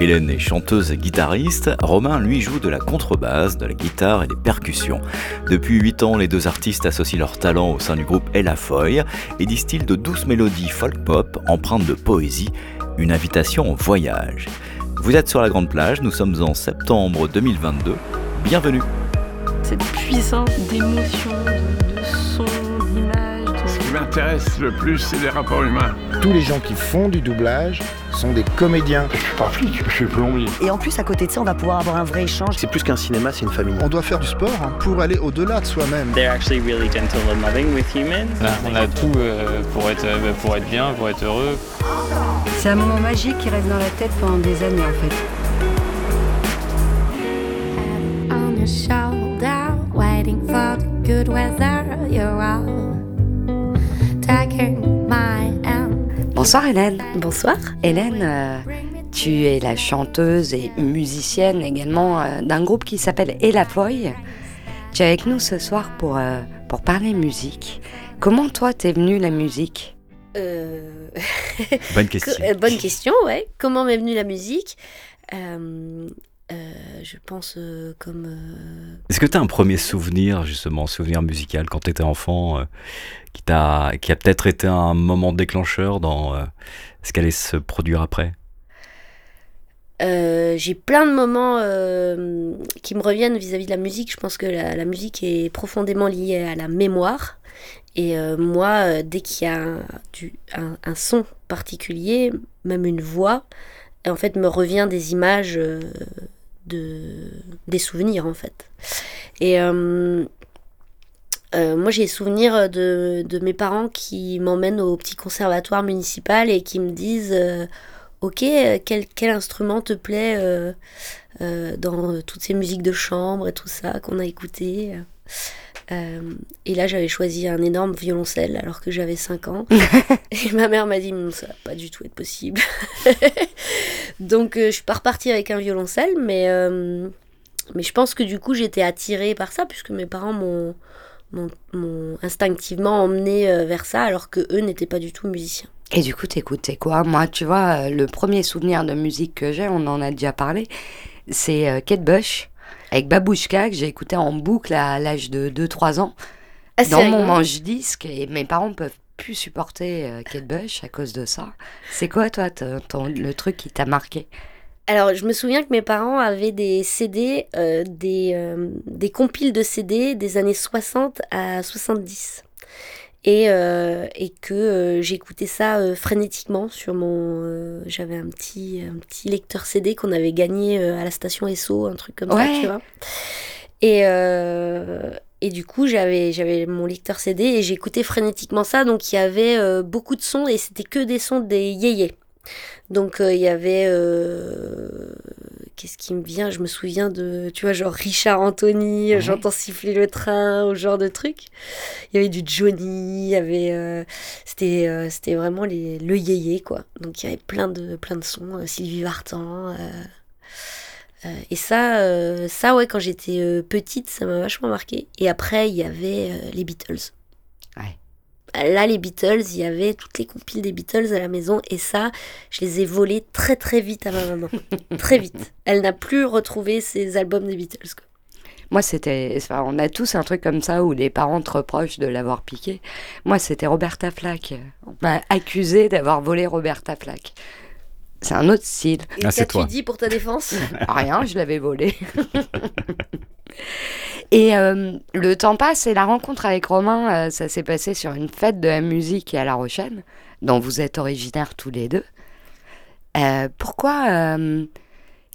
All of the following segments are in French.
Hélène est chanteuse et guitariste, Romain lui joue de la contrebasse, de la guitare et des percussions. Depuis 8 ans, les deux artistes associent leurs talents au sein du groupe Ella Foy et distillent de douces mélodies folk-pop empreintes de poésie, une invitation au voyage. Vous êtes sur la Grande Plage, nous sommes en septembre 2022. Bienvenue Cette puissance d'émotions, de sons, d'images. Ce qui m'intéresse le plus, c'est les rapports humains. Tous les gens qui font du doublage sont des comédiens. Je suis pas flic, je suis plombier. Et en plus, à côté de ça, on va pouvoir avoir un vrai échange. C'est plus qu'un cinéma, c'est une famille. On doit faire du sport hein, pour aller au-delà de soi-même. They're actually really gentle and loving with humans. On a tout euh, pour, être, euh, pour être bien, pour être heureux. C'est un moment magique qui reste dans la tête pendant des années en fait. On your shoulder, waiting for the good weather, you're all. Bonsoir Hélène. Bonsoir. Hélène, euh, tu es la chanteuse et musicienne également euh, d'un groupe qui s'appelle Ella Foy. Tu es avec nous ce soir pour, euh, pour parler musique. Comment toi t'es venue la musique? Euh, Bonne question. bonne question, ouais. Comment m'est venue la musique? Euh, Je pense euh, comme. euh, Est-ce que tu as un premier souvenir, justement, souvenir musical quand tu étais enfant, qui, t'a, qui a peut-être été un moment déclencheur dans ce qu'allait se produire après? J'ai plein de moments qui me reviennent vis-à-vis de la musique. Je pense que la, la musique est profondément liée à la mémoire. Et moi, dès qu'il y a un, du- un- un son particulier, même une voix, en fait, me revient des images, de, des souvenirs, en fait. Et euh, euh, moi, j'ai souvenir de, de mes parents qui m'emmènent au petit conservatoire municipal et qui me disent... euh, Ok, quel, quel instrument te plaît dans toutes ces musiques de chambre et tout ça qu'on a écouté Euh, Et là, j'avais choisi un énorme violoncelle alors que j'avais 5 ans. et ma mère m'a dit, Hum, ça va pas du tout être possible. Donc, euh, je suis pas repartie avec un violoncelle, mais, euh, mais je pense que du coup, j'étais attirée par ça, puisque mes parents m'ont instinctivement emmenée euh, vers ça, alors que eux n'étaient pas du tout musiciens. Et du coup, t'écoutais quoi? Moi, tu vois, le premier souvenir de musique que j'ai, on en a déjà parlé, c'est Kate Bush avec Babouchka que j'ai écouté en boucle à l'âge de 2-3 ans Ah, c'est dans mon manche-disque et mes parents peuvent plus supporter euh, Kate Bush à cause de ça. C'est quoi, toi, ton- ton- le truc qui t'a marqué? Alors, je me souviens que mes parents avaient des CD, euh, des, euh, des compiles de CD des années 60 à 70. Et, euh, et que euh, j'écoutais ça euh, frénétiquement sur mon... J'avais un petit, un petit lecteur CD qu'on avait gagné à la station Esso, un truc comme Ouais. ça, tu vois. Et, et du coup, j'avais j'avais mon lecteur CD et j'écoutais frénétiquement ça. Donc, il y avait beaucoup de sons et c'était que des sons des yéyés. Donc, il y avait... Qu'est-ce qui me vient? Je me souviens de, tu vois, genre Richard Anthony, Ouais. j'entends siffler le train, ou ce genre de truc. Il y avait du Johnny, il y avait... euh, c'était euh, c'était vraiment les, le yéyé, quoi. Donc, il y avait plein de, plein de sons. euh, Sylvie Vartan... et ça, ça ouais, quand j'étais petite, ça m'a vachement marqué. Et après, il y avait les Beatles. Là, les Beatles, il y avait toutes les compiles des Beatles à la maison. Et ça, je les ai volés très très vite à ma maman. très vite. Elle n'a plus retrouvé ces albums des Beatles. quoi. Moi, c'était. enfin, on a tous un truc comme ça où les parents te reprochent de l'avoir piqué. Moi, c'était Roberta Flack. On m'a accusé d'avoir volé Roberta Flack. C'est un autre style. Et Ah, qu'as-tu dit pour ta défense? Rien, je l'avais volé. et euh, le temps passe et la rencontre avec Romain, euh, ça s'est passé sur une fête de la musique à La Rochelle, dont vous êtes originaires tous les deux. Euh, pourquoi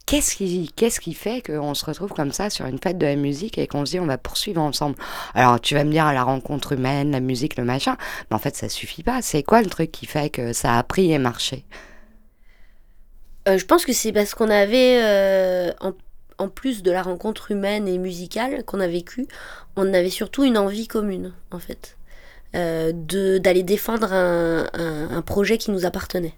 Qu'est-ce qui, qui fait qu'on se retrouve comme ça sur une fête de la musique et qu'on se dit on va poursuivre ensemble? Alors tu vas me dire la rencontre humaine, la musique, le machin, mais en fait ça suffit pas. C'est quoi le truc qui fait que ça a pris et marché? Je pense que c'est parce qu'on avait, en plus de la rencontre humaine et musicale qu'on a vécue, on avait surtout une envie commune, en fait, euh, d'aller défendre un, un- projet qui nous appartenait.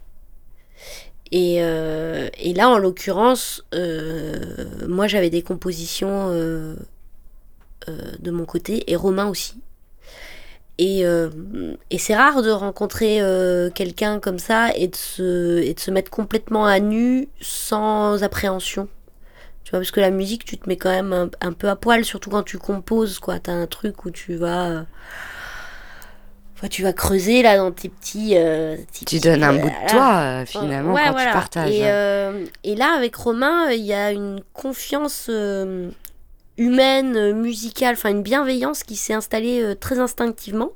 Et, euh, et là, en l'occurrence, euh, moi j'avais des compositions euh, de mon côté et Romain aussi. et, et c'est rare de rencontrer quelqu'un comme ça et de, se, et de se mettre complètement à nu sans appréhension. Tu vois, parce que la musique, tu te mets quand même un, un peu à poil, surtout quand tu composes, quoi. T'as un truc où tu vas. euh, enfin, tu vas creuser là dans tes petits. euh, tes Tu petits- donnes un bout de toi, euh, finalement, Ouais, quand voilà. tu partages. Et, et là, avec Romain, il y a une confiance humaine, musicale, enfin une bienveillance qui s'est installée très instinctivement.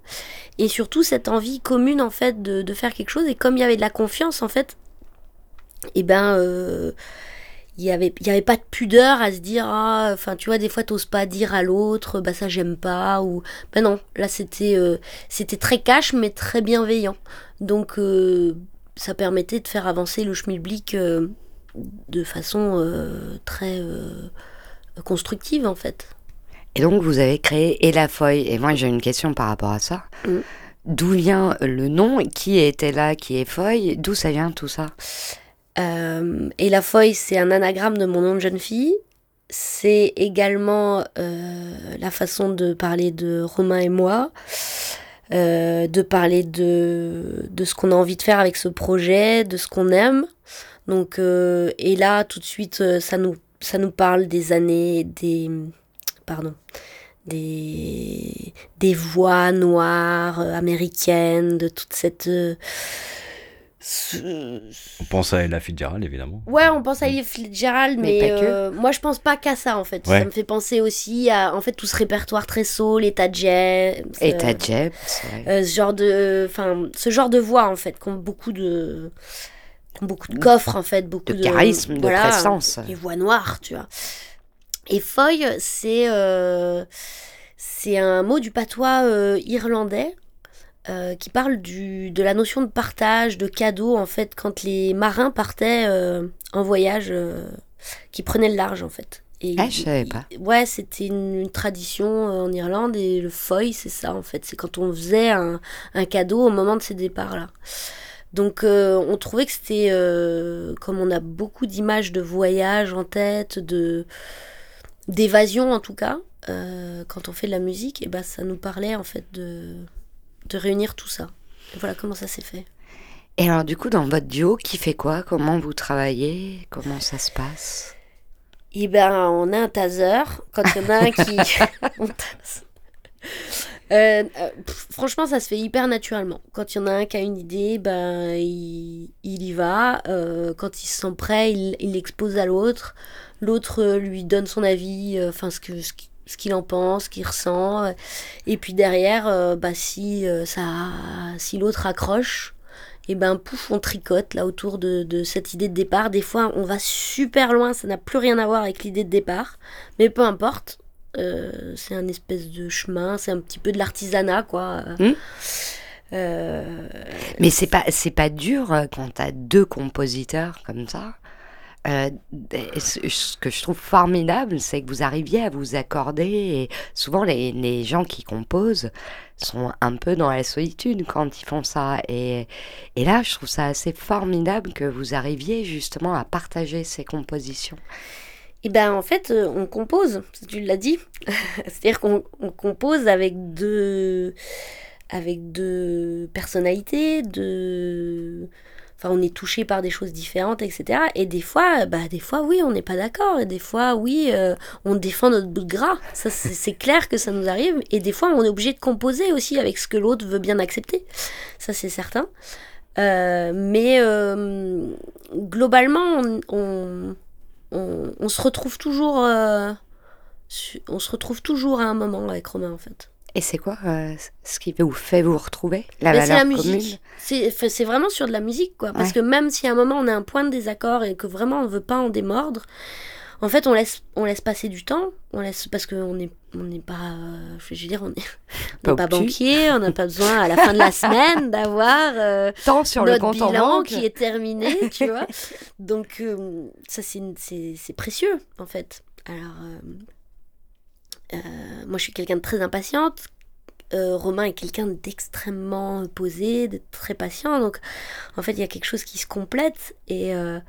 Et surtout, cette envie commune, en fait, de, de faire quelque chose. Et comme il y avait de la confiance, en fait, et ben. Il y avait il y avait pas de pudeur à se dire ah enfin tu vois des fois t'oses pas dire à l'autre bah ça j'aime pas ou ben non. Là c'était euh, c'était très cash mais très bienveillant. Donc euh, ça permettait de faire avancer le schmilblick euh, de façon très constructive en fait. Et donc, vous avez créé Et la Feuille. Et moi, j'ai une question par rapport à ça. Mm. D'où vient le nom? Qui était là? Qui est Feuille D'où ça vient tout ça? Euh, et la feuille, c'est un anagramme de mon nom de jeune fille. C'est également euh, la façon de parler de Romain et moi, euh, de parler de, de ce qu'on a envie de faire avec ce projet, de ce qu'on aime. Donc, et là, tout de suite, ça nous, ça nous parle des années, des. Pardon. Des, des voix noires américaines, de toute cette. On pense à Ella Fitzgerald, évidemment. Ouais, on pense à Ella Fitzgerald, Mais mais, euh, moi je pense pas qu'à ça en fait. Ouais. Ça me fait penser aussi à en fait tout ce répertoire très soul, Etta James, Et euh, ta Jeb, c'est vrai. euh, ce genre de, enfin ce genre de voix en fait, qui ont beaucoup de, qui ont beaucoup de coffres en fait, beaucoup De de, charisme, de présence. Les voix noires, tu vois. Et Foy, c'est euh, c'est un mot du patois euh, irlandais. Euh, qui parle du, de la notion de partage, de cadeau, en fait, quand les marins partaient euh, en voyage, euh, qui prenaient le large, en fait. Et Ah, je savais pas. Ouais, c'était une, une tradition en Irlande, et le foy, c'est ça, en fait. C'est quand on faisait un, un cadeau au moment de ces départs-là. Donc, on trouvait que c'était, comme on a beaucoup d'images de voyage en tête, de d'évasion en tout cas, quand on fait de la musique, et ben ça nous parlait en fait de, de réunir tout ça. Et voilà comment ça s'est fait. Et alors, du coup, dans votre duo, qui fait quoi? Comment vous travaillez? Comment ça se passe? Et ben on a un taser, quand il y en a un qui... on tase. Euh, euh, pff, franchement, ça se fait hyper naturellement. Quand il y en a un qui a une idée, ben, il, il y va. Euh, quand il se sent prêt, il l'expose à l'autre. L'autre lui donne son avis, enfin ce que ce ce qu'il en pense, ce qu'il ressent. Et puis derrière, euh, bah, si, euh, ça, si l'autre accroche, et ben pouf, on tricote là autour de, de cette idée de départ. Des fois, on va super loin, ça n'a plus rien à voir avec l'idée de départ, mais peu importe. Euh, c'est un espèce de chemin, c'est un petit peu de l'artisanat, quoi. Hmm. Euh, Mais c'est pas c'est pas dur quand t'as deux compositeurs comme ça. Euh, ce que je trouve formidable, c'est que vous arriviez à vous accorder. Souvent, les, gens qui composent sont un peu dans la solitude quand ils font ça. Et, et là, je trouve ça assez formidable que vous arriviez justement à partager ces compositions. Et ben en fait, euh, on compose, tu l'as dit. C'est-à-dire qu'on on compose avec deux, avec deux personnalités, deux. Enfin, on est touché par des choses différentes, etc. Et des fois, bah, des fois, oui, on n'est pas d'accord. Et des fois, oui, euh, on défend notre bout de gras. Ça, c'est clair que ça nous arrive. Et des fois, on est obligé de composer aussi avec ce que l'autre veut bien accepter. Ça, c'est certain. Euh, mais euh, globalement, on, on, on- on se retrouve toujours. on se retrouve toujours à un moment avec Romain, en fait. Et c'est quoi euh, ce qui vous fait vous retrouver La valeur la musique. C'est vraiment sur de la musique, quoi. Parce Ouais. que même si à un moment on a un point de désaccord et que vraiment on veut pas en démordre, en fait on laisse, on laisse passer du temps. On laisse parce qu'on n'est on n'est pas, euh, je veux dire, on n'est Pas banquier, on n'a pas besoin à la fin de la semaine d'avoir euh, sur le notre en bilan banque. qui est terminé, tu vois. Donc euh, ça c'est précieux en fait. Alors moi je suis quelqu'un de très impatiente. Euh, Romain est quelqu'un d'extrêmement posé, de très patient. Donc, en fait, il y a quelque chose qui se complète. Et, euh,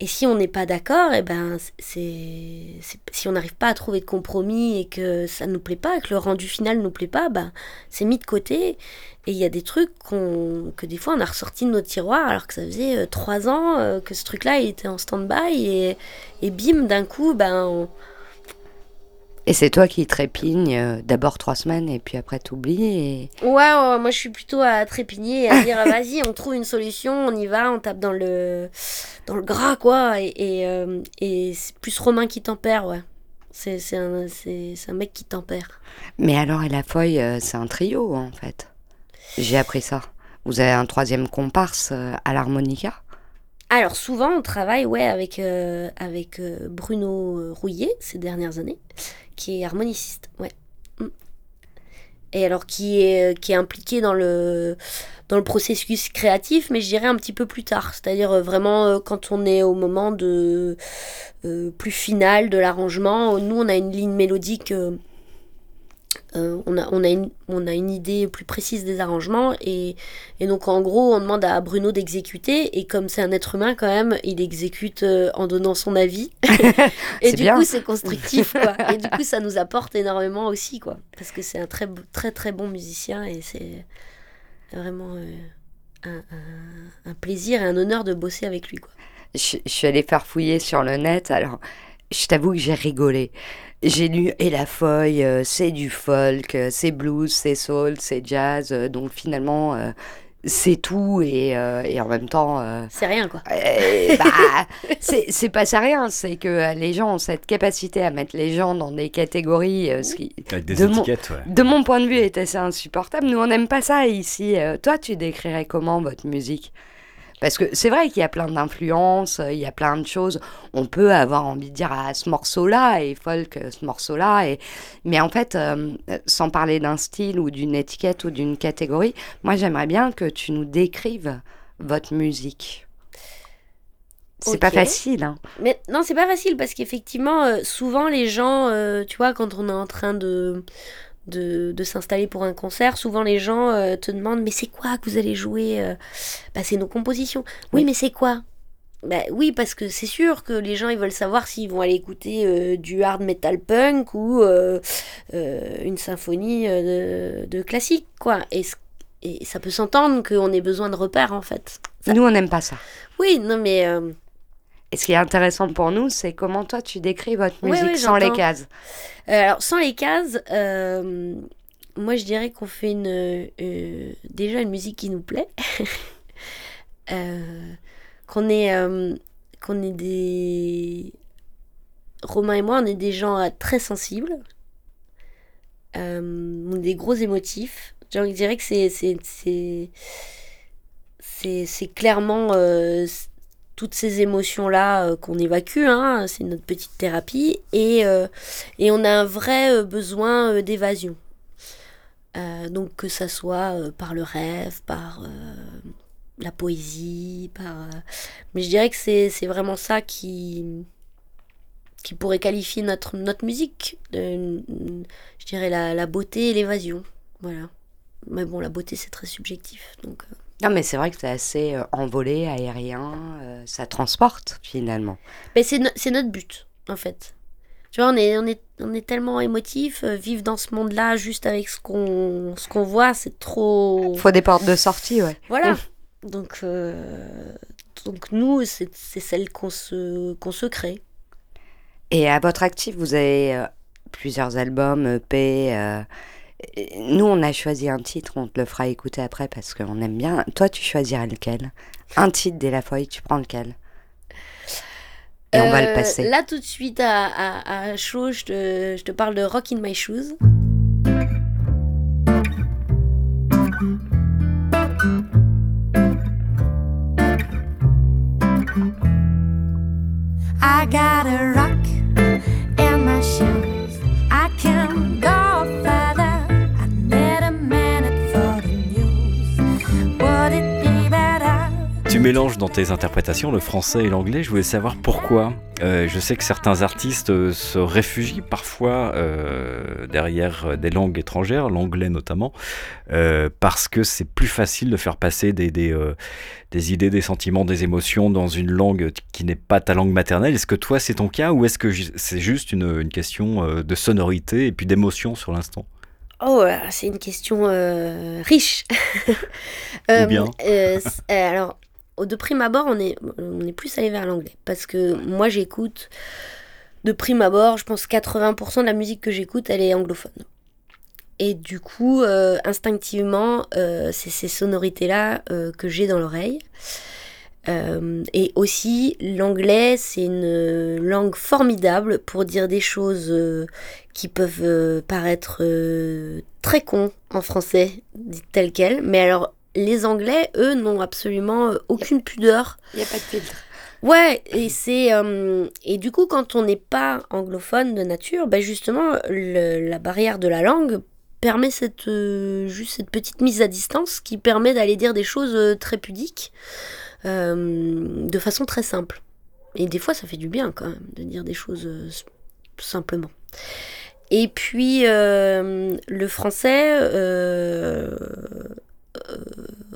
et si on n'est pas d'accord, et ben c'est si on n'arrive pas à trouver de compromis et que ça nous plaît pas, que le rendu final nous plaît pas, ben c'est mis de côté. Et il y a des trucs qu'on que des fois on a ressorti de nos tiroirs alors que ça faisait euh, trois ans euh, que ce truc-là était en stand-by et, et bim d'un coup ben on- Et c'est toi qui trépigne euh, d'abord trois semaines et puis après t'oublies. Et... Ouais, ouais, moi je suis plutôt à trépigner et à dire ah, vas-y, on trouve une solution, on y va, on tape dans le, dans le gras quoi. Et, et, euh, et c'est plus Romain qui tempère, ouais. C'est c'est un, c'est- c'est un mec qui tempère. Mais alors, et la feuille, euh, c'est un trio en fait. J'ai appris ça. Vous avez un troisième comparse à l'harmonica? Alors souvent on travaille ouais, avec, euh, avec euh, Bruno Rouillet ces dernières années, qui est harmoniciste. Mm. Et alors qui est, impliqué dans le, dans le processus créatif, mais je dirais un petit peu plus tard. C'est-à-dire euh, vraiment euh, quand on est au moment de, euh, plus final de l'arrangement. Nous on a une ligne mélodique. Euh, on, a, on, a une, on a une idée plus précise des arrangements et, et donc en gros on demande à Bruno d'exécuter et comme c'est un être humain quand même il exécute euh, en donnant son avis. Et du bien. coup c'est constructif quoi. Et du coup ça nous apporte énormément aussi quoi. Parce que c'est un très très très bon musicien et c'est vraiment euh, un, un- un plaisir et un honneur de bosser avec lui quoi. Je, je suis allée faire fouiller sur le net, alors je t'avoue que j'ai rigolé. J'ai lu Et la feuille, euh, c'est du folk, euh, c'est blues, c'est soul, c'est jazz, euh, donc finalement c'est tout et, euh, et en même temps. euh, c'est rien quoi euh, bah, c'est c'est pas ça rien, c'est que les gens ont cette capacité à mettre les gens dans des catégories, ce qui, Avec des De mon- étiquettes, ouais. de mon point de vue, est assez insupportable. Nous, on n'aime pas ça ici. Toi, tu décrirais comment votre musique? Parce que c'est vrai qu'il y a plein d'influences, euh, il y a plein de choses. On peut avoir envie de dire à ce morceau-là et folk euh, ce morceau-là. Et... Mais en fait, euh, sans parler d'un style ou d'une étiquette ou d'une catégorie, moi, j'aimerais bien que tu nous décrives votre musique. C'est pas facile, hein. Mais non, c'est pas facile parce qu'effectivement, euh, souvent les gens, euh, tu vois, quand on est en train de, de, de s'installer pour un concert, souvent les gens euh, te demandent Mais c'est quoi que vous allez jouer euh? Bah, c'est nos compositions. Oui, Oui. mais c'est quoi? Bah oui, parce que c'est sûr que les gens ils veulent savoir s'ils vont aller écouter euh, du hard metal punk ou euh, euh, une symphonie de, de classique, quoi. Et ça peut s'entendre qu'on ait besoin de repères en fait. Ça- Nous, on n'aime pas ça. Oui, non mais. Et ce qui est intéressant pour nous, c'est comment toi, tu décris votre musique ouais, sans les cases. Euh, alors, sans les cases, euh, moi je dirais qu'on fait une, euh, déjà une musique qui nous plaît. Qu'on est, qu'on est des. Romain et moi, on est des gens très sensibles. On est des gros émotifs. Genre, je dirais que c'est. c'est, clairement toutes ces émotions-là euh, qu'on évacue. Hein, c'est notre petite thérapie. Et. euh, et on a un vrai euh, besoin d'évasion. Donc que ça soit par le rêve, par la poésie, par... Mais je dirais que c'est vraiment ça qui, qui pourrait qualifier notre, notre musique. Je dirais la, la beauté et l'évasion. Voilà. Mais bon, la beauté, c'est très subjectif. Donc, Non, mais c'est vrai que c'est assez euh, envolé, aérien, euh, ça transporte finalement. Mais c'est no- notre but, en fait. Tu vois, on est, on est, on est tellement émotif, euh, vivre dans ce monde-là juste avec ce qu'on ce qu'on voit, c'est trop... Faut des portes de sortie, ouais. Voilà. Donc, euh, donc nous, c'est celle qu'on se, qu'on se crée. Et à votre actif, vous avez plusieurs albums, EP. Nous, on a choisi un titre, on te le fera écouter après parce qu'on aime bien. Toi, tu choisiras lequel? Un titre dès la feuille, tu prends lequel? Et on va le Euh, passer. Là, tout de suite, à, à, à chaud, je te, je te parle de Rock in My Shoes. I got a rock mélanges dans tes interprétations le français et l'anglais. Je voulais savoir pourquoi. Euh, je sais que certains artistes euh, se réfugient parfois euh, derrière des langues étrangères, l'anglais notamment, euh, parce que c'est plus facile de faire passer des, des, des idées, des sentiments, des émotions dans une langue qui n'est pas ta langue maternelle. Est-ce que toi c'est ton cas ou est-ce que c'est juste une, une question de sonorité et puis d'émotion sur l'instant? Oh, c'est une question euh, riche. Euh, bien. euh, alors, de prime abord, on est, plus allé vers l'anglais. Parce que moi, j'écoute, de prime abord, je pense 80% de la musique que j'écoute, elle est anglophone. Et du coup, euh, instinctivement, euh, c'est ces sonorités-là euh, que j'ai dans l'oreille. Et aussi, l'anglais, c'est une langue formidable pour dire des choses qui peuvent paraître très cons en français, dites telles quelles. Mais alors, les Anglais, eux, n'ont absolument euh, aucune pudeur. Il n'y a pas de filtre. Ouais, et c'est euh, et du coup quand on n'est pas anglophone de nature, ben justement le- la barrière de la langue permet cette euh, juste cette petite mise à distance qui permet d'aller dire des choses très pudiques euh, de façon très simple. Et des fois ça fait du bien quand même de dire des choses simplement. Et puis le français,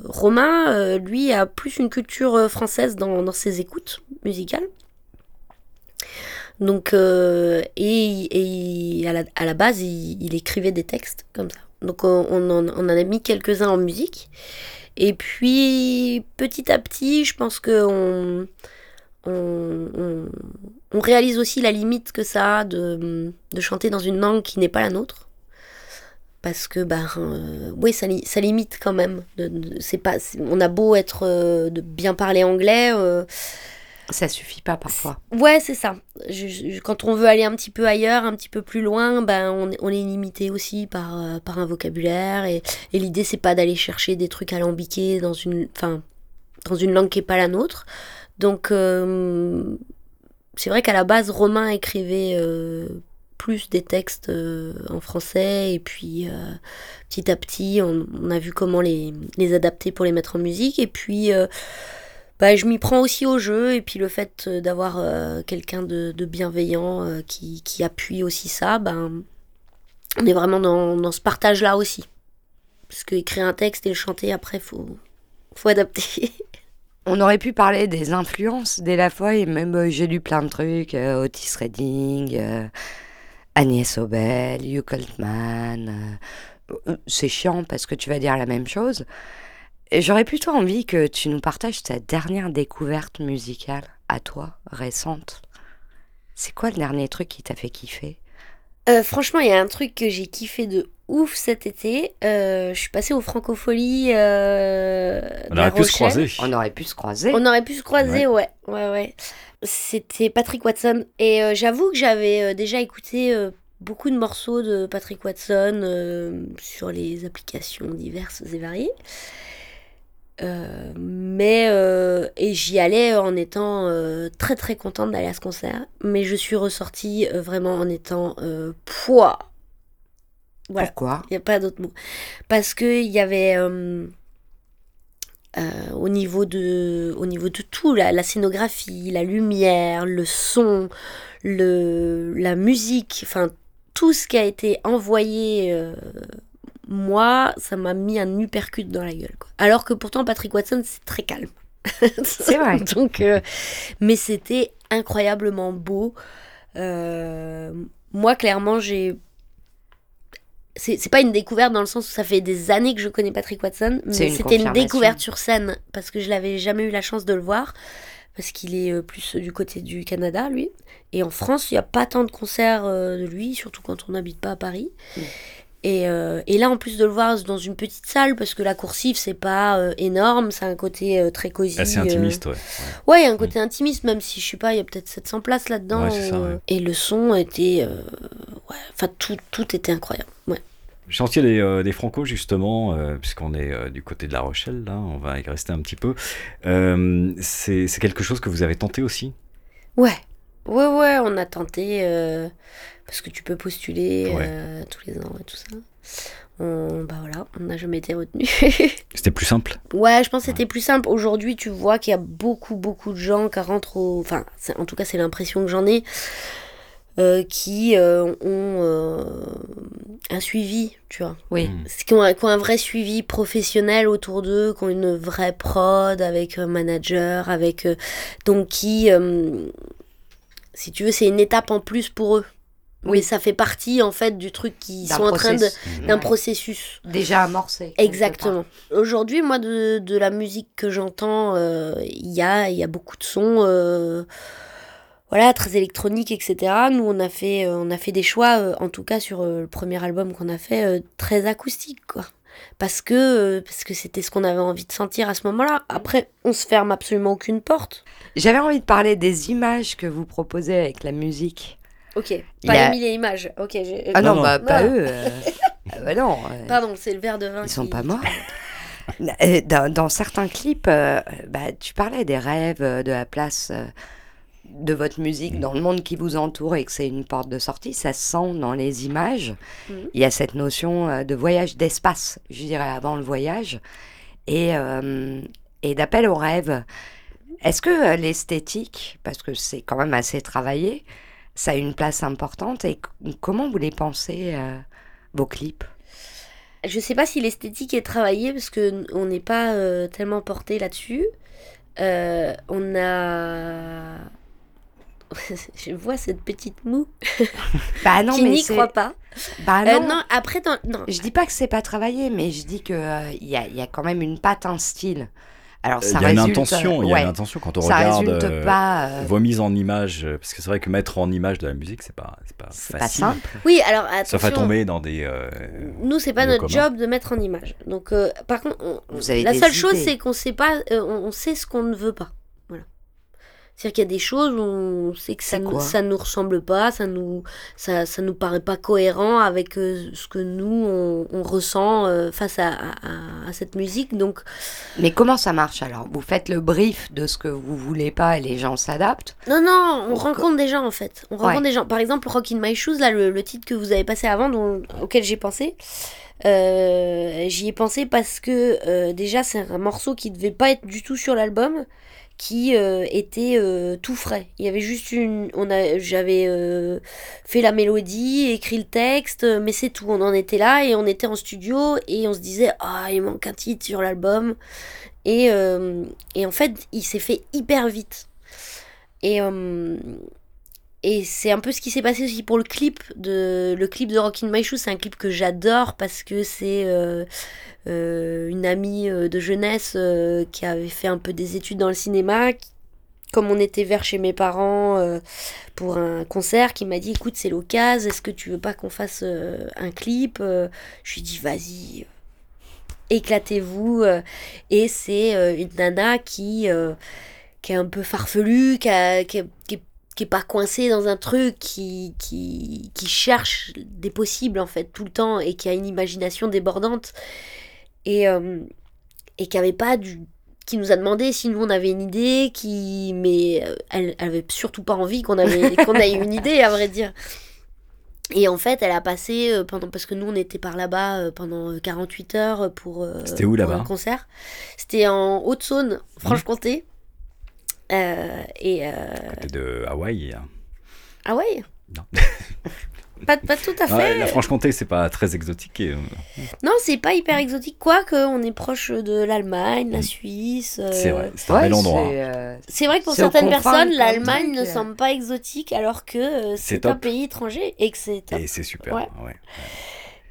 Romain, euh, lui, a plus une culture euh, française dans, ses écoutes musicales. Donc, euh, et, et à, la, base, il, écrivait des textes comme ça. Donc, on, en, a mis quelques-uns en musique. Et puis, petit à petit, je pense qu'on on, on, réalise aussi la limite que ça a de chanter dans une langue qui n'est pas la nôtre. Parce que, ben, euh, oui, ça, li- ça limite quand même. De- de- c'est pas, on a beau être, euh, de bien parler anglais. euh, Ça suffit pas parfois. Ouais, c'est ça. Je- je- quand on veut aller un petit peu ailleurs, un petit peu plus loin, ben on, est- on est limité aussi par, euh, par un vocabulaire. Et, et l'idée, c'est pas d'aller chercher des trucs alambiqués dans une, enfin, dans une langue qui est pas la nôtre. Donc, euh, c'est vrai qu'à la base, Romain écrivait plus des textes euh, en français. Et puis, euh, petit à petit, on, a vu comment les, adapter pour les mettre en musique. Et puis... euh, bah, je m'y prends aussi au jeu et puis le fait d'avoir quelqu'un de, bienveillant qui, qui appuie aussi ça, ben, on est vraiment dans, dans ce partage-là aussi. Parce que écrire un texte et le chanter après, faut, faut adapter. On aurait pu parler des influences dès la fois, et même j'ai lu plein de trucs, Otis Redding, Agnès Obel, Hugh Coltman. euh, euh, c'est chiant parce que tu vas dire la même chose. J'aurais plutôt envie que tu nous partages ta dernière découverte musicale à toi, récente. C'est quoi le dernier truc qui t'a fait kiffer? Euh, franchement, il y a un truc que j'ai kiffé de ouf cet été. Euh, je suis passée au Francofolie. Euh, On aurait pu se croiser. On aurait pu se croiser. On aurait pu se croiser, ouais, ouais, ouais. C'était Patrick Watson. Et euh, j'avoue que j'avais euh, déjà écouté euh, beaucoup de morceaux de Patrick Watson sur les applications diverses et variées. Mais et j'y allais en étant très très contente d'aller à ce concert mais je suis ressortie vraiment en étant poids voilà Pourquoi? Il n'y a pas d'autre mot. Parce qu'il y avait euh, au, niveau de, au niveau de tout, la, la scénographie, la lumière, le son, le, la musique, enfin tout ce qui a été envoyé, euh, moi, ça m'a mis un uppercut dans la gueule. quoi. Alors que pourtant Patrick Watson, c'est très calme. C'est vrai. Donc, euh, mais c'était incroyablement beau. Moi, clairement, j'ai c'est pas une découverte dans le sens où ça fait des années que je connais Patrick Watson, mais c'était une découverte sur scène parce que je l'avais jamais eu la chance de le voir parce qu'il est euh, plus du côté du Canada lui et en France il n'y a pas tant de concerts euh, de lui surtout quand on n'habite pas à Paris Mm. et, euh, et là en plus de le voir dans une petite salle parce que la coursive c'est pas euh, énorme c'est un côté euh, très cosy Assez intimiste, ouais. Ouais, il y a un côté intimiste, même si je sais pas, il y a peut-être 700 places là-dedans. Ouais, ouais. Et le son était. ouais, enfin, tout, tout était incroyable. Ouais. Chantier des, euh, des Franco, justement, euh, puisqu'on est euh, du côté de La Rochelle, là, on va y rester un petit peu. C'est quelque chose que vous avez tenté aussi? Ouais. Ouais, ouais, on a tenté, parce que tu peux postuler Ouais. tous les ans et tout ça. On, bah voilà, on n'a jamais été retenu. C'était plus simple? ouais, je pense que c'était plus simple. Aujourd'hui, tu vois qu'il y a beaucoup, beaucoup de gens qui rentrent au... Enfin, en tout cas, c'est l'impression que j'en ai, euh, qui euh, ont euh, un suivi, tu vois. Oui. Mm. qui ont, un, qui ont un vrai suivi professionnel autour d'eux, qui ont une vraie prod avec un manager, avec euh, donc qui, euh, si tu veux, c'est une étape en plus pour eux. Oui. Mais ça fait partie en fait du truc qu'ils sont en train de process- d'un Ouais. processus. Déjà amorcé. Exactement. Aujourd'hui, moi, de, de la musique que j'entends, euh, il y, a, il y a beaucoup de sons, euh, voilà, très électroniques, etc. Nous, on a fait, euh, on a fait des choix, euh, en tout cas sur euh, le premier album qu'on a fait, euh, très acoustique, quoi. Parce que euh, parce que c'était ce qu'on avait envie de sentir à ce moment-là. Après, on se ferme absolument aucune porte. J'avais envie de parler des images que vous proposez avec la musique. Ok. Pas Émile et Images. Ok. Ah non, non. bah pas Non. eux. euh, ah bah non. Pardon, c'est le verre de vin. Ils sont qui- pas morts. Dans, dans certains clips, euh, bah, tu parlais des rêves, de la place euh, de votre musique dans le monde qui vous entoure et que c'est une porte de sortie. Ça se sent dans les images. Mhm. Il y a cette notion euh, de voyage d'espace, je dirais, avant le voyage, et, euh, et d'appel au rêve. Est-ce que euh, l'esthétique, parce que c'est quand même assez travaillé, ça a une place importante et comment vous les pensez, euh, vos clips? Je sais pas si l'esthétique est travaillée parce que n- on n'est pas euh, tellement porté là-dessus. On a. Je vois cette petite moue Bah non, qui mais n'y croit pas. Bah Euh, non. après, dans- non. Je dis pas que c'est pas travaillé, mais je dis que euh, il y, a, il y a quand même une patte, un style. Alors Il ça y a une intention, il y a une intention quand on ça regarde résulte euh, pas. euh, vos mises en image, euh, parce que c'est vrai que mettre en image de la musique, c'est pas, c'est pas c'est pas facile. simple. Oui, alors attention. Sauf à tomber dans des. euh, Nous, c'est pas notre job de mettre en image. Donc, euh, par contre, on- Vous avez la seule chose, c'est qu'on sait pas, euh, on, on sait ce qu'on ne veut pas. C'est-à-dire qu'il y a des choses où on sait que ça, nous- ça nous ressemble pas, ça nous, ça, ça nous paraît pas cohérent avec euh, ce que nous on, on ressent euh, face à, à- à cette musique. Donc, Mais comment ça marche alors? Vous faites le brief de ce que vous voulez pas et les gens s'adaptent? non, non, on rencontre des gens en fait. On rencontre Ouais. des gens. Par exemple, Rock in My Shoes, là, le, le titre que vous avez passé avant, dont- auquel j'ai pensé. euh, J'y ai pensé parce que euh, déjà c'est un morceau qui devait pas être du tout sur l'album, qui euh, était euh, tout frais. Il y avait juste une, on a, j'avais euh, fait la mélodie, écrit le texte, mais c'est tout. On en était là et on était en studio et on se disait ah il manque un titre sur l'album et et en fait il s'est fait hyper vite. Et et c'est un peu ce qui s'est passé aussi pour le clip de le clip de Rockin' My Shoes. C'est un clip que j'adore parce que c'est euh, euh, une amie euh, de jeunesse qui avait fait un peu des études dans le cinéma. Comme on était vers chez mes parents pour un concert, qui m'a dit écoute c'est l'occasion, est-ce que tu veux pas qu'on fasse un clip Je lui ai dit vas-y, éclatez-vous. Et c'est une nana qui qui est un peu est- qui est- qui est pas coincée dans un truc, qui, qui, qui cherche des possibles en fait tout le temps et qui a une imagination débordante. Et, euh, et qui avait pas du qui nous a demandé si nous on avait une idée qui mais euh, elle, elle avait surtout pas envie qu'on avait qu'on ait une idée à vrai dire. Et en fait elle a passé euh, pendant parce que nous on était par là-bas pendant euh, 48 heures pour C'était où, pour là-bas? un concert. C'était en Haute-Saône Franche-Comté et euh, côté de Hawaï. hein. ouais Non. pas, pas tout à fait Ouais, la Franche-Comté, c'est pas très exotique. et, euh, non c'est pas hyper exotique quoique on est proche de l'Allemagne la Suisse euh, C'est vrai, c'est un bel endroit. c'est, euh, C'est vrai que pour certaines personnes, l'Allemagne ne euh. semble pas exotique alors que euh, C'est c'est un pays étranger et que c'est top. Et c'est super. Ouais.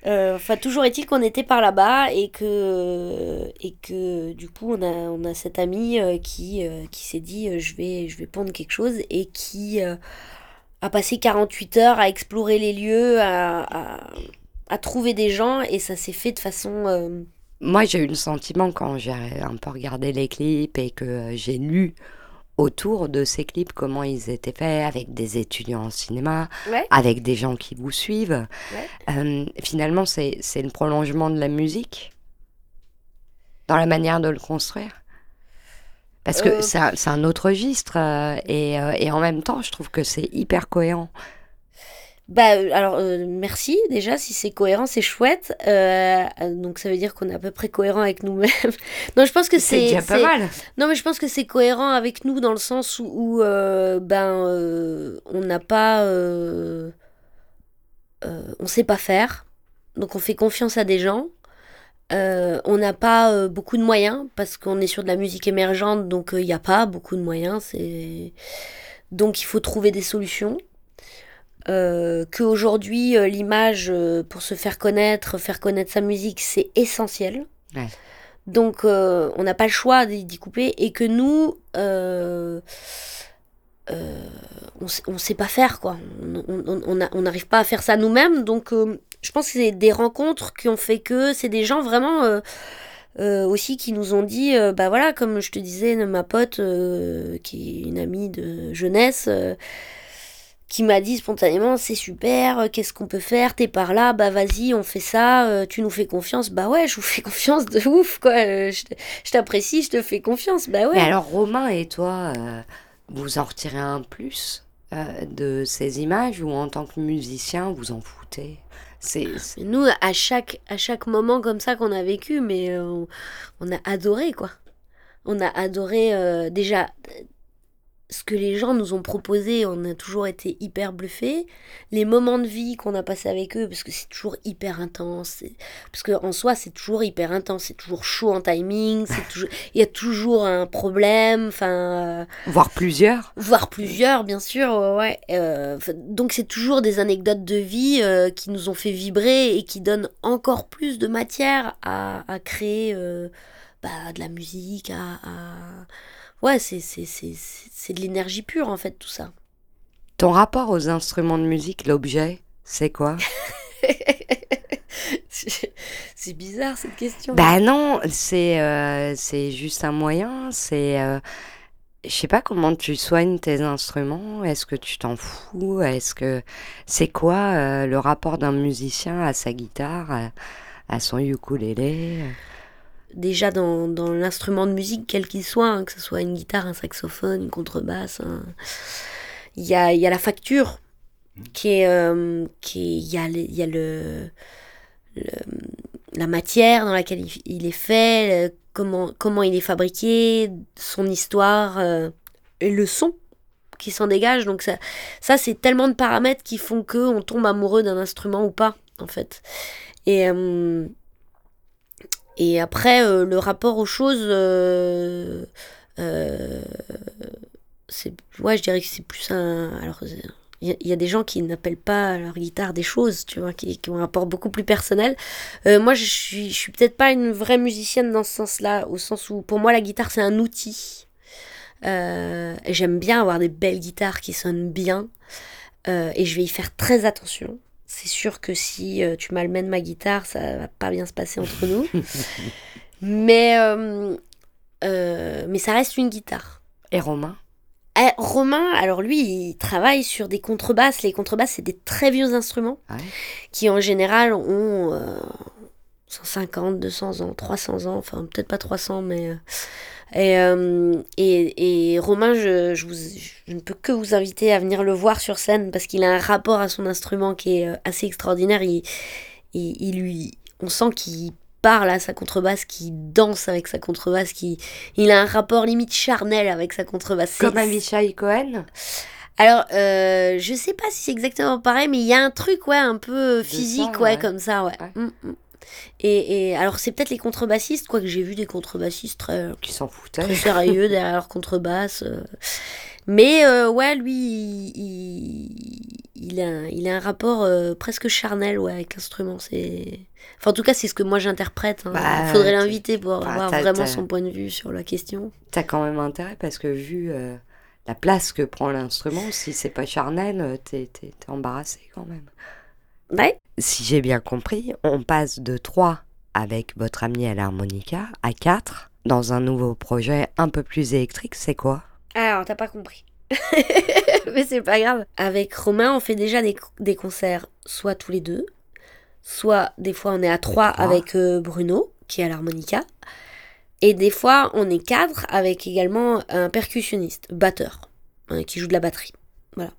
Euh, Enfin, toujours est-il qu'on était par là-bas et que et que du coup on a on a cette amie euh, qui euh, qui s'est dit je vais je vais pondre quelque chose et qui a passé 48 heures à explorer les lieux, à, à, à trouver des gens et ça s'est fait de façon Moi, j'ai eu le sentiment quand j'ai un peu regardé les clips et que j'ai lu autour de ces clips comment ils étaient faits avec des étudiants en cinéma, ouais avec des gens qui vous suivent. Ouais. Euh, finalement, c'est le prolongement de la musique dans la manière de le construire? Parce que Euh, c'est un, c'est un autre registre euh, et, euh, et en même temps, je trouve que c'est hyper cohérent. Bah, euh, alors, euh, merci déjà, si c'est cohérent, c'est chouette. Euh, euh, donc, ça veut dire qu'on est à peu près cohérent avec nous-mêmes. non, je pense que C'est c'est. déjà pas mal. Non, mais je pense que c'est cohérent avec nous dans le sens où, où, euh, ben, euh, on n'a pas. euh, euh, on sait pas faire. Donc, on fait confiance à des gens. Euh, on n'a pas euh, beaucoup de moyens parce qu'on est sur de la musique émergente, donc il n'y a pas beaucoup de moyens. Donc, il faut trouver des solutions. Euh, qu'aujourd'hui, euh, l'image, euh, pour se faire connaître, faire connaître sa musique, c'est essentiel. Ouais. Donc, on n'a pas le choix d'y couper et que nous, on, on sait pas faire, quoi. On- n'arrive pas à faire ça nous-mêmes. Donc, je pense que c'est des rencontres qui ont fait que c'est des gens vraiment. euh, aussi qui nous ont dit, euh, bah voilà, comme je te disais, ma pote, euh, qui est une amie de jeunesse, qui m'a dit spontanément c'est super, euh, qu'est-ce qu'on peut faire, t'es par là, bah vas-y, on fait ça, euh, tu nous fais confiance, bah ouais, je vous fais confiance de ouf, quoi, euh, je, t'apprécie, je te fais confiance, bah ouais. Mais alors, Romain et toi, euh, vous en retirez un plus de ces images ou en tant que musicien, vous en foutez? C'est c'est- Nous, à chaque, à chaque moment comme ça qu'on a vécu, mais on, on a adoré, quoi. On a adoré déjà ce que les gens nous ont proposé, on a toujours été hyper bluffés. Les moments de vie qu'on a passés avec eux, parce que c'est toujours hyper intense. Parce qu'en soi, c'est toujours hyper intense, c'est toujours chaud en timing, c'est toujours, il y a toujours un problème, enfin. euh, voire plusieurs voire plusieurs, bien sûr, ouais. ouais. Euh, donc c'est toujours des anecdotes de vie euh, qui nous ont fait vibrer et qui donnent encore plus de matière à, à créer euh, bah, de la musique, à... à- Ouais, c'est, c'est, c'est, c'est de l'énergie pure, en fait, tout ça. Ton rapport aux instruments de musique, l'objet, c'est quoi? C'est bizarre, cette question. Bah non, c'est euh, c'est juste un moyen, c'est... euh, je sais pas comment tu soignes tes instruments, est-ce que tu t'en fous, est-ce que... C'est quoi euh, le rapport d'un musicien à sa guitare, à, à son ukulélé? Déjà, dans, dans l'instrument de musique, quel qu'il soit, hein, que ce soit une guitare, un saxophone, une contrebasse, un- il y a, il y a la facture qui est... euh, qui est- il y a, le- il y a le, le- la matière dans laquelle il, il est fait, comment, comment il est fabriqué, son histoire, euh, et le son qui s'en dégage. Donc ça, ça c'est tellement de paramètres qui font que on tombe amoureux d'un instrument ou pas, en fait. Et... euh, et après, euh, le rapport aux choses, euh, euh, c'est, ouais, je dirais que c'est plus un. Alors, il y, a- des gens qui n'appellent pas leur guitare des choses, tu vois, qui, qui ont un rapport beaucoup plus personnel. Moi, je suis, je suis peut-être pas une vraie musicienne dans ce sens-là, au sens où, pour moi, la guitare, c'est un outil. J'aime bien avoir des belles guitares qui sonnent bien, et je vais y faire très attention. C'est sûr que si euh, tu malmènes ma guitare, ça va pas bien se passer entre nous. mais, euh, euh, mais ça reste une guitare. Et Romain? Eh, Romain, alors lui, il travaille sur des contrebasses. Les contrebasses, c'est des très vieux instruments Ouais? qui, en général, ont euh, 150, 200 ans, 300 ans. Enfin, peut-être pas 300, mais... et, euh, et, et Romain, je, je, vous- je ne peux que vous inviter à venir le voir sur scène parce qu'il a un rapport à son instrument qui est euh, assez extraordinaire. Il, il, il lui, on sent qu'il parle à sa contrebasse, qu'il danse avec sa contrebasse, qu'il il a un rapport limite charnel avec sa contrebasse. Comme Avishai Cohen alors, euh, je sais pas si c'est exactement pareil, mais il y a un truc, ouais, un peu physique, ouais, ouais. comme ça, ouais. Ouais. Mm, mm. Et, et alors, c'est peut-être les contrebassistes, quoi, que j'ai vu des contrebassistes très, qui s'en foutaient. très sérieux derrière leur contrebasse. euh. Mais, euh, ouais, lui, il, a, un- il a un rapport euh, presque charnel, ouais, avec l'instrument. C'est... Enfin, en tout cas, c'est ce que moi j'interprète. hein. Bah, Il faudrait l'inviter pour bah, avoir vraiment son point de vue sur la question. T'as quand même intérêt parce que vu euh, la place que prend l'instrument, si c'est pas charnel, t'es t'es- t'es embarrassé quand même. Ouais. Si j'ai bien compris, on passe de 3 avec votre ami à l'harmonica à 4 dans un nouveau projet un peu plus électrique. C'est quoi? Alors, t'as pas compris. Mais c'est pas grave. Avec Romain, on fait déjà des, des concerts, soit tous les deux, soit des fois on est à trois Trois. avec euh, Bruno, qui est à l'harmonica. Et des fois, on est cadre avec également un percussionniste, batteur, hein, qui joue de la batterie. Voilà.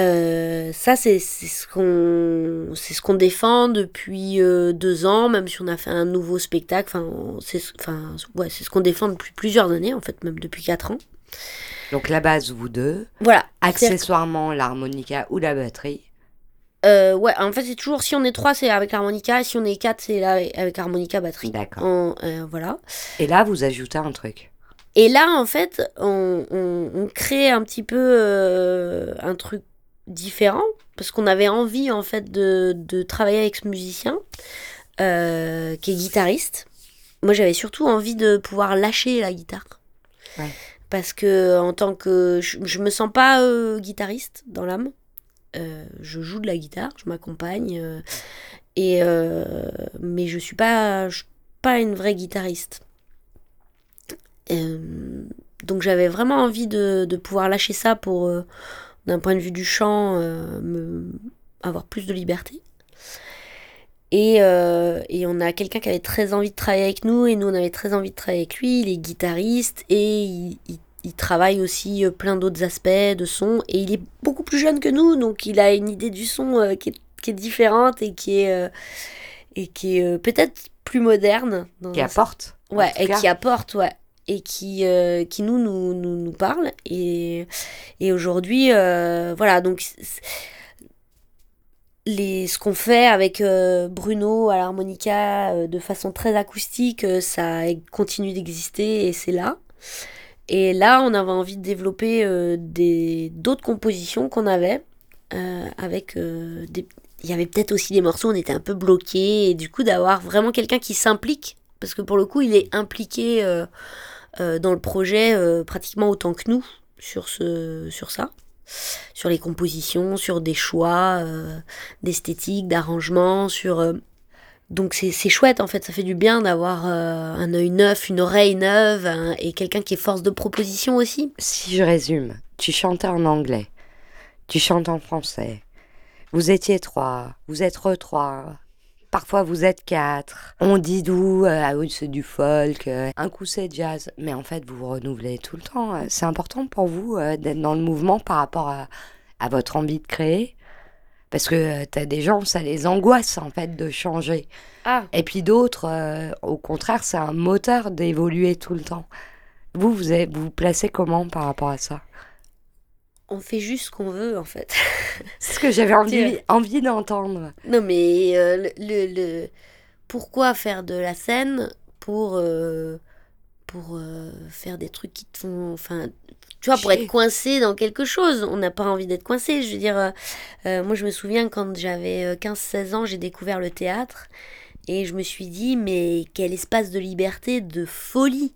Euh, ça, c'est ce qu'on c'est ce qu'on défend depuis euh, deux ans, même si on a fait un nouveau spectacle. Enfin, c'est ce- enfin, ouais, c'est ce qu'on défend depuis plusieurs années, en fait, même depuis quatre ans. Donc la base, vous deux. Voilà. Accessoirement, l'harmonica ou la batterie. Euh, ouais, en fait, c'est toujours si on est trois, c'est avec harmonica, et si on est quatre, c'est avec harmonica batterie. D'accord. Voilà. Et là, vous ajoutez un truc. Et là, en fait, on, on- on crée un petit peu un truc différent parce qu'on avait envie, en fait, de, de travailler avec ce musicien euh, qui est guitariste. Moi, j'avais surtout envie de pouvoir lâcher la guitare. Ouais. Parce que, en tant que. Je, je me sens pas euh, guitariste dans l'âme. Euh, je joue de la guitare, je m'accompagne. et, mais je suis pas, je suis pas une vraie guitariste. Donc j'avais vraiment envie de, de pouvoir lâcher ça pour, d'un point de vue du chant, euh, me, avoir plus de liberté. Et, euh, et on a quelqu'un qui avait très envie de travailler avec nous, et nous on avait très envie de travailler avec lui. Il est guitariste et il, il- il travaille aussi euh, plein d'autres aspects de son. Et il est beaucoup plus jeune que nous, donc il a une idée du son qui, est, qui est différente et qui est, et qui est peut-être plus moderne. dans Qui apporte. Ouais, et cas. qui apporte, ouais. Et qui, euh, qui nous, nous, nous, nous parle. Et, et aujourd'hui, euh, voilà, donc les, ce qu'on fait avec euh, Bruno à l'harmonica de façon très acoustique, ça continue d'exister et c'est là. Et là, on avait envie de développer des d'autres compositions qu'on avait avec. Il y avait peut-être aussi des morceaux, on était un peu bloqués, et du coup d'avoir vraiment quelqu'un qui s'implique, parce que pour le coup, il est impliqué dans le projet euh, pratiquement autant que nous sur, ce, sur ça, sur les compositions, sur des choix euh, d'esthétique, d'arrangement, sur... euh, donc c'est chouette en fait, ça fait du bien d'avoir euh, un œil neuf, une oreille neuve et quelqu'un qui est force de proposition aussi. Si je résume, tu chantais en anglais, tu chantes en français, vous étiez trois, vous êtes trois, parfois vous êtes quatre. On dit d'où, euh, ah oui c'est du folk, euh, un coup c'est jazz, mais en fait vous vous renouvelez tout le temps. euh, C'est important pour vous d'être dans le mouvement par rapport à, à votre envie de créer parce que euh, t'as des gens, ça les angoisse en fait de changer. Ah. Et puis d'autres, euh, au contraire, c'est un moteur d'évoluer tout le temps. Vous, vous avez- vous vous placez comment par rapport à ça? On fait juste ce qu'on veut en fait. C'est ce que j'avais envie, envie d'entendre. Non, mais euh, le, le- le- pourquoi faire de la scène pour, euh, pour euh, faire des trucs qui te font. Enfin, tu vois, pour être coincé dans quelque chose. On n'a pas envie d'être coincé. Je veux dire, moi, je me souviens quand j'avais euh, 15-16 ans, j'ai découvert le théâtre et je me suis dit, mais quel espace de liberté, de folie!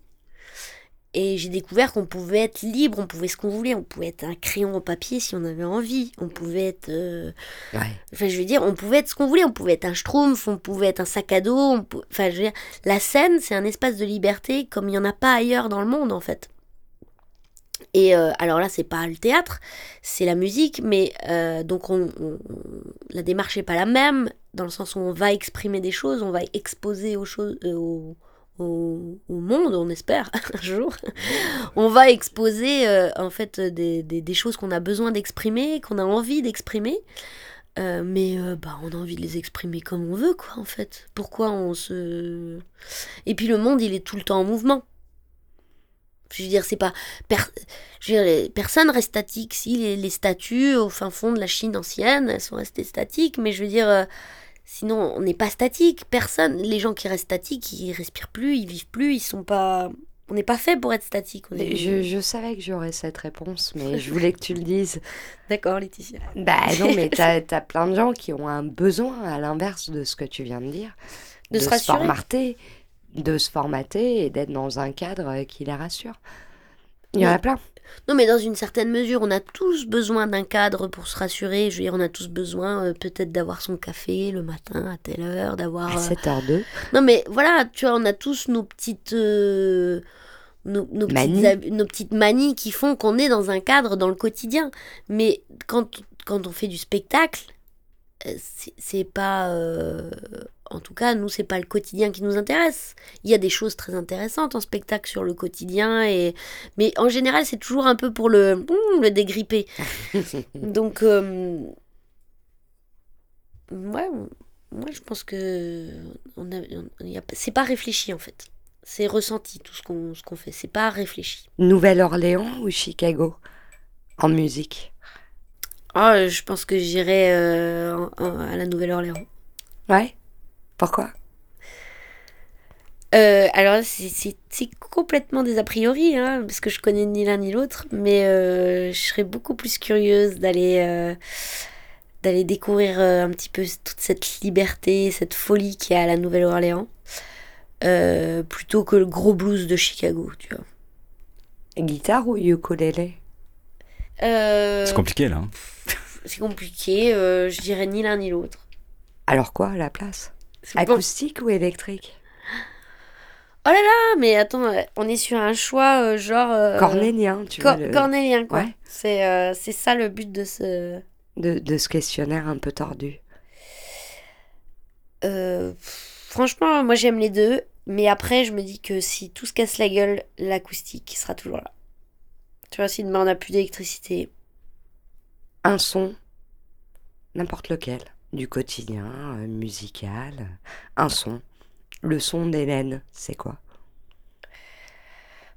Et j'ai découvert qu'on pouvait être libre, on pouvait ce qu'on voulait, on pouvait être un crayon au papier si on avait envie, on pouvait être. euh, Ouais. Enfin, je veux dire, on pouvait être ce qu'on voulait. On pouvait être un schtroumpf, on pouvait être un sac à dos. on pou- Enfin, je veux dire, la scène, c'est un espace de liberté comme il n'y en a pas ailleurs dans le monde, en fait. Et euh, alors là, c'est pas le théâtre, c'est la musique, mais euh, donc on, la démarche n'est pas la même, dans le sens où on va exprimer des choses, on va exposer aux choses, euh, au, au, au monde, on espère, un jour. on va exposer euh, en fait des, des, des choses qu'on a besoin d'exprimer, qu'on a envie d'exprimer. Euh, mais euh, bah, on a envie de les exprimer comme on veut, quoi, en fait. Pourquoi on se. Et puis le monde, il est tout le temps en mouvement. Je veux dire, c'est pas. per- Je veux dire, les personnes restent statiques. Si les, les statues au fin fond de la Chine ancienne, elles sont restées statiques, mais je veux dire. euh, Sinon, on n'est pas statique. Personne. Les gens qui restent statiques, ils respirent plus, ils vivent plus, ils sont pas. On n'est pas fait pour être statique. on est- Je, je savais que j'aurais cette réponse, mais je voulais que tu le dises. D'accord, Laetitia. Bah non, mais t'as as plein de gens qui ont un besoin, à l'inverse de ce que tu viens de dire, De se rassurer. formater, de se formater et d'être dans un cadre qui les rassure. Il y en a plein. Non, mais dans une certaine mesure, on a tous besoin d'un cadre pour se rassurer. Je veux dire, on a tous besoin euh, peut-être d'avoir son café le matin à telle heure, d'avoir. À euh, 7h02. Non, mais voilà, tu vois, on a tous nos petites. euh, Nos, nos petites Manies. hab- nos petites manies qui font qu'on est dans un cadre dans le quotidien. Mais quand, quand on fait du spectacle, euh, c'est c'est pas. euh, en tout cas, nous, c'est pas le quotidien qui nous intéresse. Il y a des choses très intéressantes en spectacle sur le quotidien, et... mais en général, c'est toujours un peu pour le, le dégripper. Donc, euh, ouais, moi, je pense que on a, on- y a- c'est pas réfléchi en fait. C'est ressenti tout ce qu'on ce qu'on fait. C'est pas réfléchi. Nouvelle-Orléans ou Chicago En musique? Ah, je pense que j'irai euh, à la Nouvelle-Orléans. Ouais? Pourquoi Euh, alors, c'est- complètement des a priori, hein, parce que je connais ni l'un ni l'autre, mais euh, je serais beaucoup plus curieuse d'aller euh, d'aller découvrir euh, un petit peu toute cette liberté, cette folie qu'il y a à la Nouvelle-Orléans, euh, plutôt que le gros blues de Chicago, tu vois. Guitare ou ukulélé? Euh, C'est compliqué là. hein. c'est compliqué, euh, je dirais ni l'un ni l'autre. Alors quoi à la place? Bon. Acoustique ou électrique? Oh là là, mais attends, euh, on est sur un choix euh, genre... euh, Cornélien, tu cor- vois. le- Cornélien, quoi. Ouais. C'est euh, ça le but de ce... de, de ce questionnaire un peu tordu. Franchement, moi j'aime les deux, mais après je me dis que si tout se casse la gueule, l'acoustique sera toujours là. Tu vois, si demain on n'a plus d'électricité, Un son, n'importe lequel, du quotidien, euh, musical, un son. Le son d'Hélène, c'est quoi?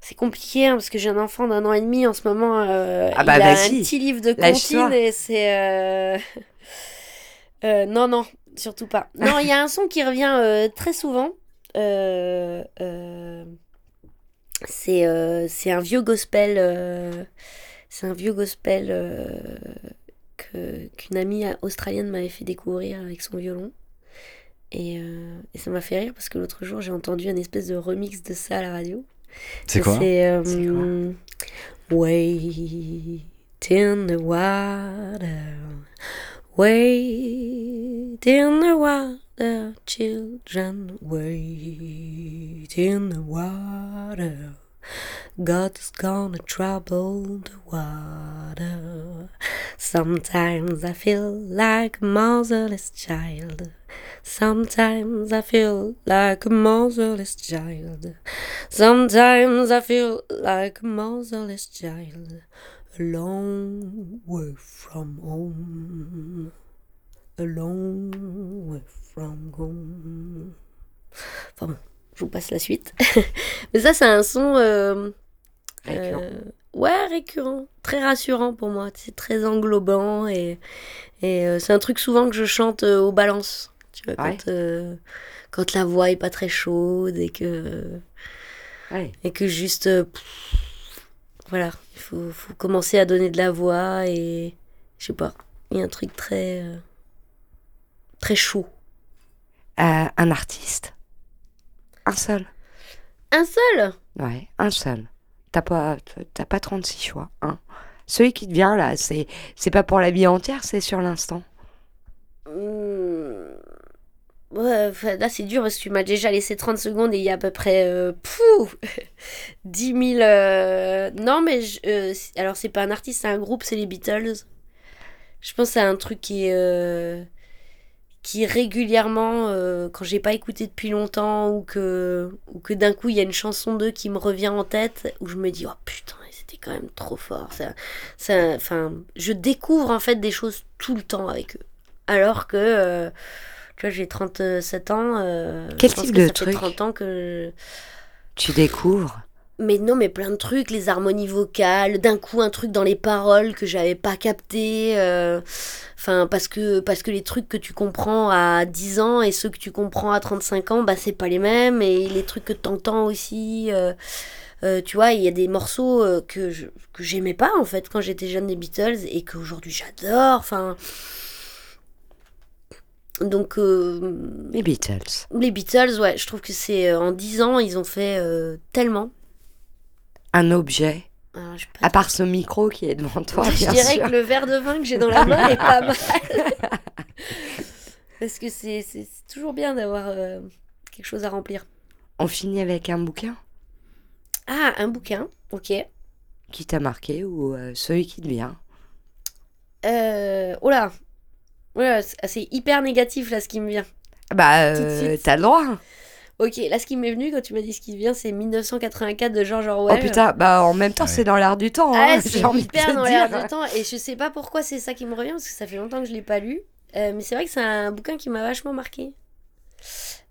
C'est compliqué hein, parce que j'ai un enfant d'un an et demi en ce moment. euh, Ah bah, il a un petit livre de comptines et c'est. euh, euh, non, non, surtout pas. Non, il y a un son qui revient très souvent. C'est un vieux gospel. c'est un vieux gospel qu'une amie australienne m'avait fait découvrir avec son violon. Et, euh, et ça m'a fait rire parce que l'autre jour j'ai entendu un espèce de remix de ça à la radio. C'est quoi C'est euh, C'est quoi Wait in the water, wait in the water, children, wait in the water. God's gonna trouble the water. Sometimes I feel like a motherless child. Sometimes I feel like a motherless child. Sometimes I feel like a motherless child. A long way from home. A long way from home. Enfin bon, je vous passe la suite. Mais ça, c'est un son. euh, Récurrent. euh, ouais, récurrent. Très rassurant pour moi. C'est très englobant et, et euh, c'est un truc souvent que je chante euh, aux balances. Tu vois, Ouais. quand, euh, quand la voix est pas très chaude et que, Ouais. et que juste. pff, voilà, il faut, faut commencer à donner de la voix et. Je sais pas. Il y a un truc très. très chaud. Un artiste Un seul Un seul? Ouais, un seul. T'as pas, pas 36 choix, hein. Celui qui te vient là, c'est, pas pour la vie entière, c'est sur l'instant. Hmm. Ouais, là c'est dur parce que tu m'as déjà laissé 30 secondes et il y a à peu près euh, pouf, 10 000. euh, Non, mais euh, alors c'est pas un artiste, c'est un groupe, c'est les Beatles. Je pense que c'est un truc qui est. qui régulièrement, euh, quand j'ai pas écouté depuis longtemps ou que, ou que d'un coup il y a une chanson d'eux qui me revient en tête, où je me dis, oh putain, c'était quand même trop fort. Ça, ça, enfin, je découvre en fait des choses tout le temps avec eux. Alors que, euh, tu vois, j'ai 37 ans. euh, Quel je pense type que de ça truc fait 30 ans que. Tu découvres? Mais non, mais plein de trucs, les harmonies vocales, d'un coup un truc dans les paroles que j'avais pas capté. euh, Enfin, parce que, parce que les trucs que tu comprends à 10 ans et ceux que tu comprends à 35 ans, bah c'est pas les mêmes. Et les trucs que t'entends aussi. euh, euh, tu vois, il y a des morceaux que je- que j'aimais pas en fait quand j'étais jeune des Beatles et qu'aujourd'hui j'adore. Enfin. Donc. euh, Les Beatles. les Beatles, ouais, je trouve que c'est. euh, en 10 ans, ils ont fait euh, tellement. Un objet. Je pas À part ce micro qui est devant toi, je bien dirais sûr. que le verre de vin que j'ai dans la main est pas mal. Parce que c'est toujours bien d'avoir euh, quelque chose à remplir. On finit avec un bouquin? Ah, un bouquin, ok. qui t'a marqué ou euh, celui qui te vient? Euh, oh là, Ouais, c'est hyper négatif là ce qui me vient. Bah, euh, t'as le droit. Ok, là, ce qui m'est venu quand tu m'as dit ce qui vient, c'est 1984 de George Orwell. Oh putain, bah en même temps, Ouais. c'est dans l'air du temps. Ah, hein, c'est hyper dans l'air du temps. Et je sais pas pourquoi c'est ça qui me revient, parce que ça fait longtemps que je l'ai pas lu. Euh, mais c'est vrai que c'est un bouquin qui m'a vachement marqué.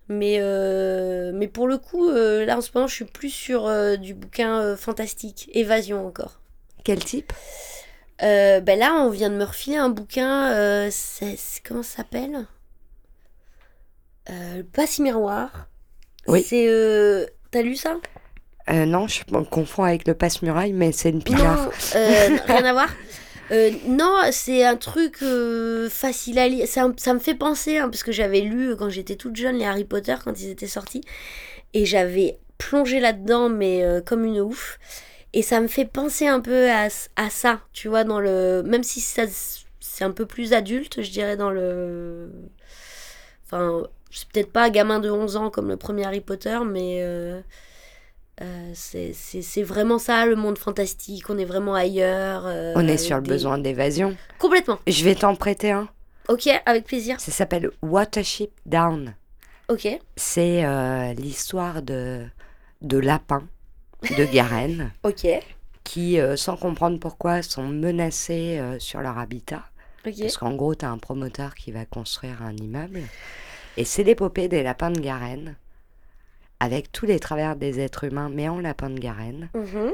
Mais, euh, mais pour le coup, euh, là en ce moment, je suis plus sur euh, du bouquin euh, fantastique, Évasion encore. Quel type? Euh, ben là, on vient de me refiler un bouquin. euh, c'est, c'est- comment ça s'appelle? Euh, Le Passe-Miroir. Oui. C'est. euh, T'as lu ça? Euh, Non, je me confonds avec le passe-muraille, mais c'est une picard. Non, euh, rien à voir. Euh, non, c'est un truc euh, facile à lire. Ça, ça me fait penser, hein, parce que j'avais lu quand j'étais toute jeune les Harry Potter quand ils étaient sortis. Et j'avais plongé là-dedans, mais euh, comme une ouf. Et ça me fait penser un peu à, à ça, tu vois, dans le. Même si ça, c'est un peu plus adulte, je dirais, dans le. Enfin, c'est peut-être pas un gamin de 11 ans comme le premier Harry Potter, mais. euh, euh, c'est vraiment ça, le monde fantastique. On est vraiment ailleurs. euh, On est sur le des- besoin d'évasion. Complètement. Je vais t'en prêter un. Ok, avec plaisir. Ça s'appelle Watership Down. Ok. C'est euh, l'histoire de, de lapins de Garenne Ok. qui, sans comprendre pourquoi, sont menacés sur leur habitat. Ok. Parce qu'en gros, tu as un promoteur qui va construire un immeuble. Et c'est l'épopée des lapins de Garenne, avec tous les travers des êtres humains, mais en lapins de Garenne, Mhm.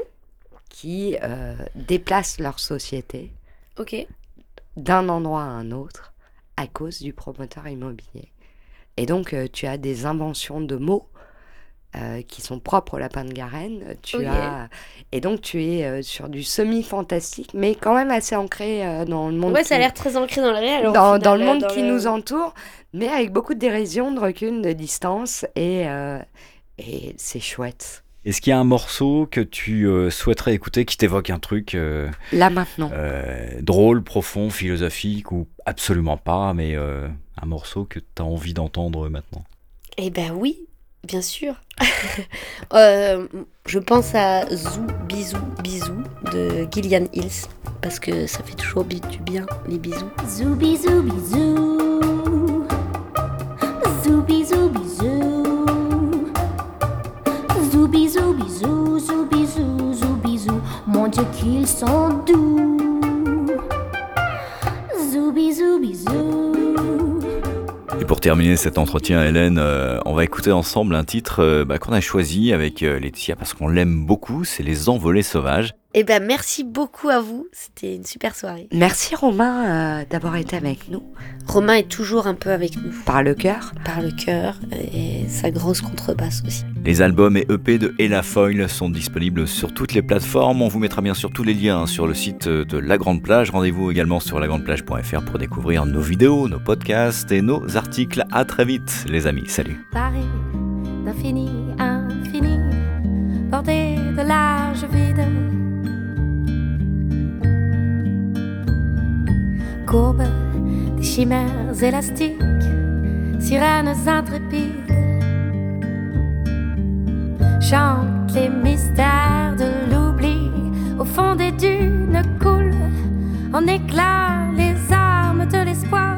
qui euh, déplacent leur société d'un endroit à un autre à cause du promoteur immobilier. Et donc, euh, tu as des inventions de mots euh, qui sont propres au lapin de Garenne. Tu Ok. as... Et donc, tu es euh, sur du semi-fantastique, mais quand même assez ancré euh, dans le monde. Ouais, ça a qui- l'air très ancré dans le réel. dans, le euh, monde dans qui le- nous entoure, mais avec beaucoup de dérision, de recul, de distance, et, euh, et c'est chouette. Est-ce qu'il y a un morceau que tu euh, souhaiterais écouter qui t'évoque un truc euh, Là maintenant. euh, drôle, profond, philosophique ou absolument pas, mais euh, un morceau que tu as envie d'entendre maintenant? Eh ben oui, bien sûr. Euh, je pense à Zou Bisou Bisou de Gillian Hills parce que ça fait toujours du bien les bisous. Zou. Zoubi zoubi zou. Zoubi zoubi zou, zoubi zou, zoubi zou. Mon Dieu qu'ils sont doux. Zoubi zoubi zou. Et pour terminer cet entretien, Hélène, euh, on va écouter ensemble un titre euh, bah, qu'on a choisi avec euh, Laetitia parce qu'on l'aime beaucoup, c'est Les Envolées Sauvages. Eh ben merci beaucoup à vous, c'était une super soirée. Merci Romain euh, d'avoir été avec nous Romain est toujours un peu avec nous par le cœur. par le cœur et sa grosse contrebasse aussi. Les albums et EP de Ella Foyle sont disponibles sur toutes les plateformes. On vous mettra bien sûr tous les liens hein, sur le site de La Grande Plage. Rendez-vous également sur lagrandplage.fr pour découvrir nos vidéos, nos podcasts et nos articles. À très vite, les amis. Salut. Paris d'infini, infini, bordé de l'âge vide. Des chimères élastiques, sirènes intrépides, chantent les mystères de l'oubli. Au fond des dunes coulent en éclats les armes de l'espoir.